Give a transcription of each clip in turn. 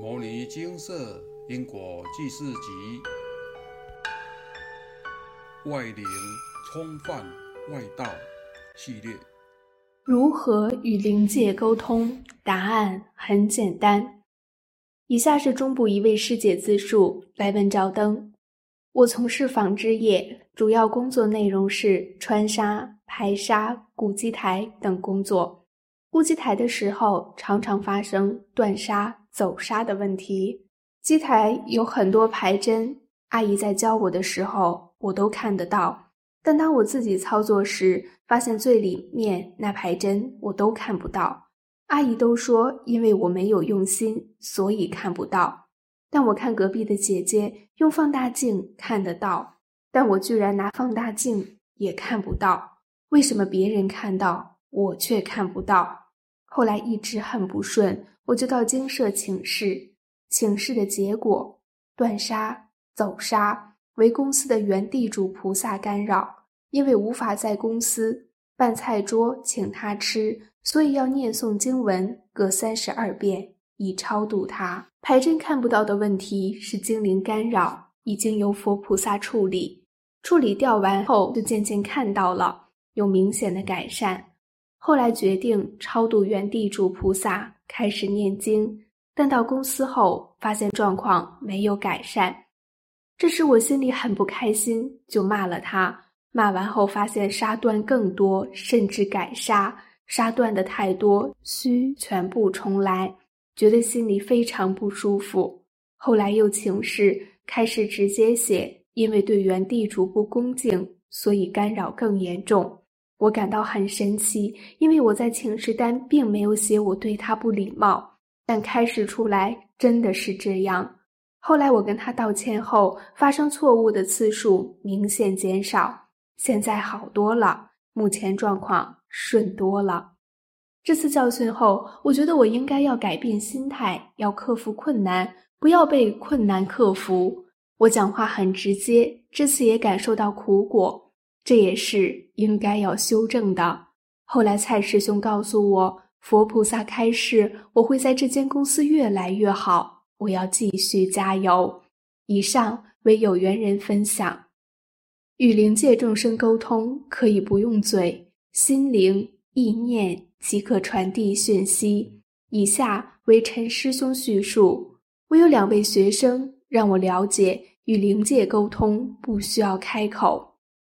《摩尼金色因果记事集》外灵冲犯外道系列。如何与灵界沟通？答案很简单。以下是中部一位师姐自述来问照灯：我从事纺织业，主要工作内容是穿纱、排纱、固机台等工作。固机台的时候，常常发生断纱。走纱的问题，机台有很多排针，阿姨在教我的时候，我都看得到。但当我自己操作时，发现最里面那排针我都看不到。阿姨都说，因为我没有用心，所以看不到。但我看隔壁的姐姐用放大镜看得到，但我居然拿放大镜也看不到。为什么别人看到，我却看不到？后来一直很不顺。我就到精舍请示，请示的结果，断杀、走杀为公司的原地主菩萨干扰，因为无法在公司办菜桌请他吃，所以要念诵经文各三十二遍，以超度他。排针看不到的问题是精灵干扰，已经由佛菩萨处理，处理掉完后就渐渐看到了，有明显的改善。后来决定超度原地主菩萨。开始念经，但到公司后发现状况没有改善，这时我心里很不开心，就骂了他。骂完后发现沙断更多，甚至改沙，沙断的太多，需全部重来，觉得心里非常不舒服。后来又请示，开始直接写，因为对原地主不恭敬，所以干扰更严重。我感到很神奇，因为我在请示单并没有写我对他不礼貌，但开始出来真的是这样。后来我跟他道歉后，发生错误的次数明显减少，现在好多了，目前状况顺多了。这次教训后，我觉得我应该要改变心态，要克服困难，不要被困难克服。我讲话很直接，这次也感受到苦果。这也是应该要修正的。后来蔡师兄告诉我，佛菩萨开示，我会在这间公司越来越好。我要继续加油。以上为有缘人分享。与灵界众生沟通，可以不用嘴，心灵意念即可传递讯息。以下为陈师兄叙述：我有两位学生，让我了解与灵界沟通不需要开口。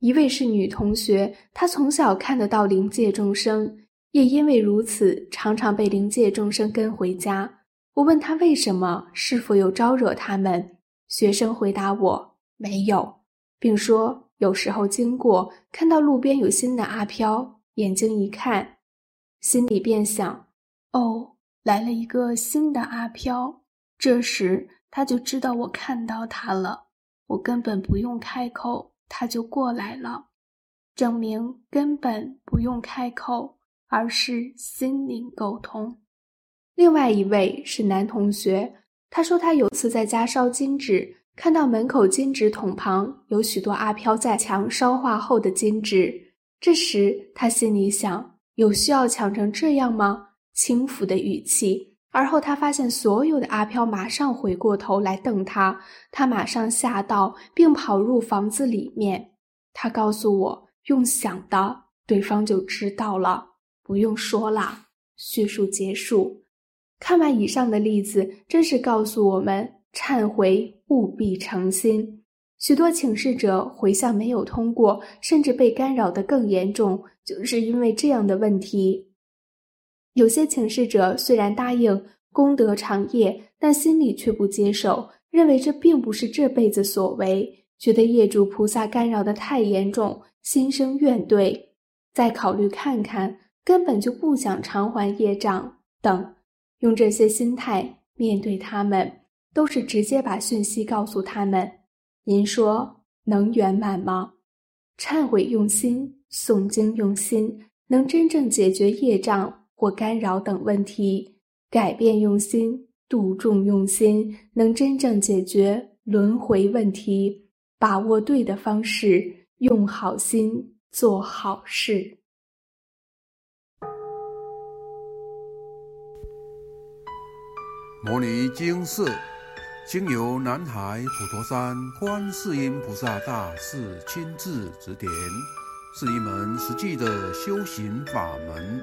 一位是女同学，她从小看得到灵界众生，也因为如此，常常被灵界众生跟回家。我问她为什么，是否有招惹他们？学生回答我没有，并说有时候经过，看到路边有新的阿飘，眼睛一看，心里便想：哦，来了一个新的阿飘。这时他就知道我看到他了，我根本不用开口。他就过来了，证明根本不用开口，而是心灵沟通。另外一位是男同学，他说他有次在家烧金纸，看到门口金纸桶旁有许多阿飘在抢烧化后的金纸。这时他心里想：有需要抢成这样吗？轻浮的语气。而后他发现所有的阿飘马上回过头来瞪他，他马上吓到，并跑入房子里面。他告诉我，用想的，对方就知道了，不用说了。叙述结束。看完以上的例子，真是告诉我们：忏悔务必诚心。许多请示者回向没有通过，甚至被干扰的更严重，就是因为这样的问题。有些请示者虽然答应功德长业，但心里却不接受，认为这并不是这辈子所为，觉得业主菩萨干扰的太严重，心生怨怼，再考虑看看，根本就不想偿还业障等，用这些心态面对他们，都是直接把讯息告诉他们：您说能圆满吗？忏悔用心，诵经用心，能真正解决业障。或干扰等问题，改变用心，度众用心，能真正解决轮回问题。把握对的方式，用好心做好事。摩尼经释，经由南海普陀山观世音菩萨大士亲自指点，是一门实际的修行法门，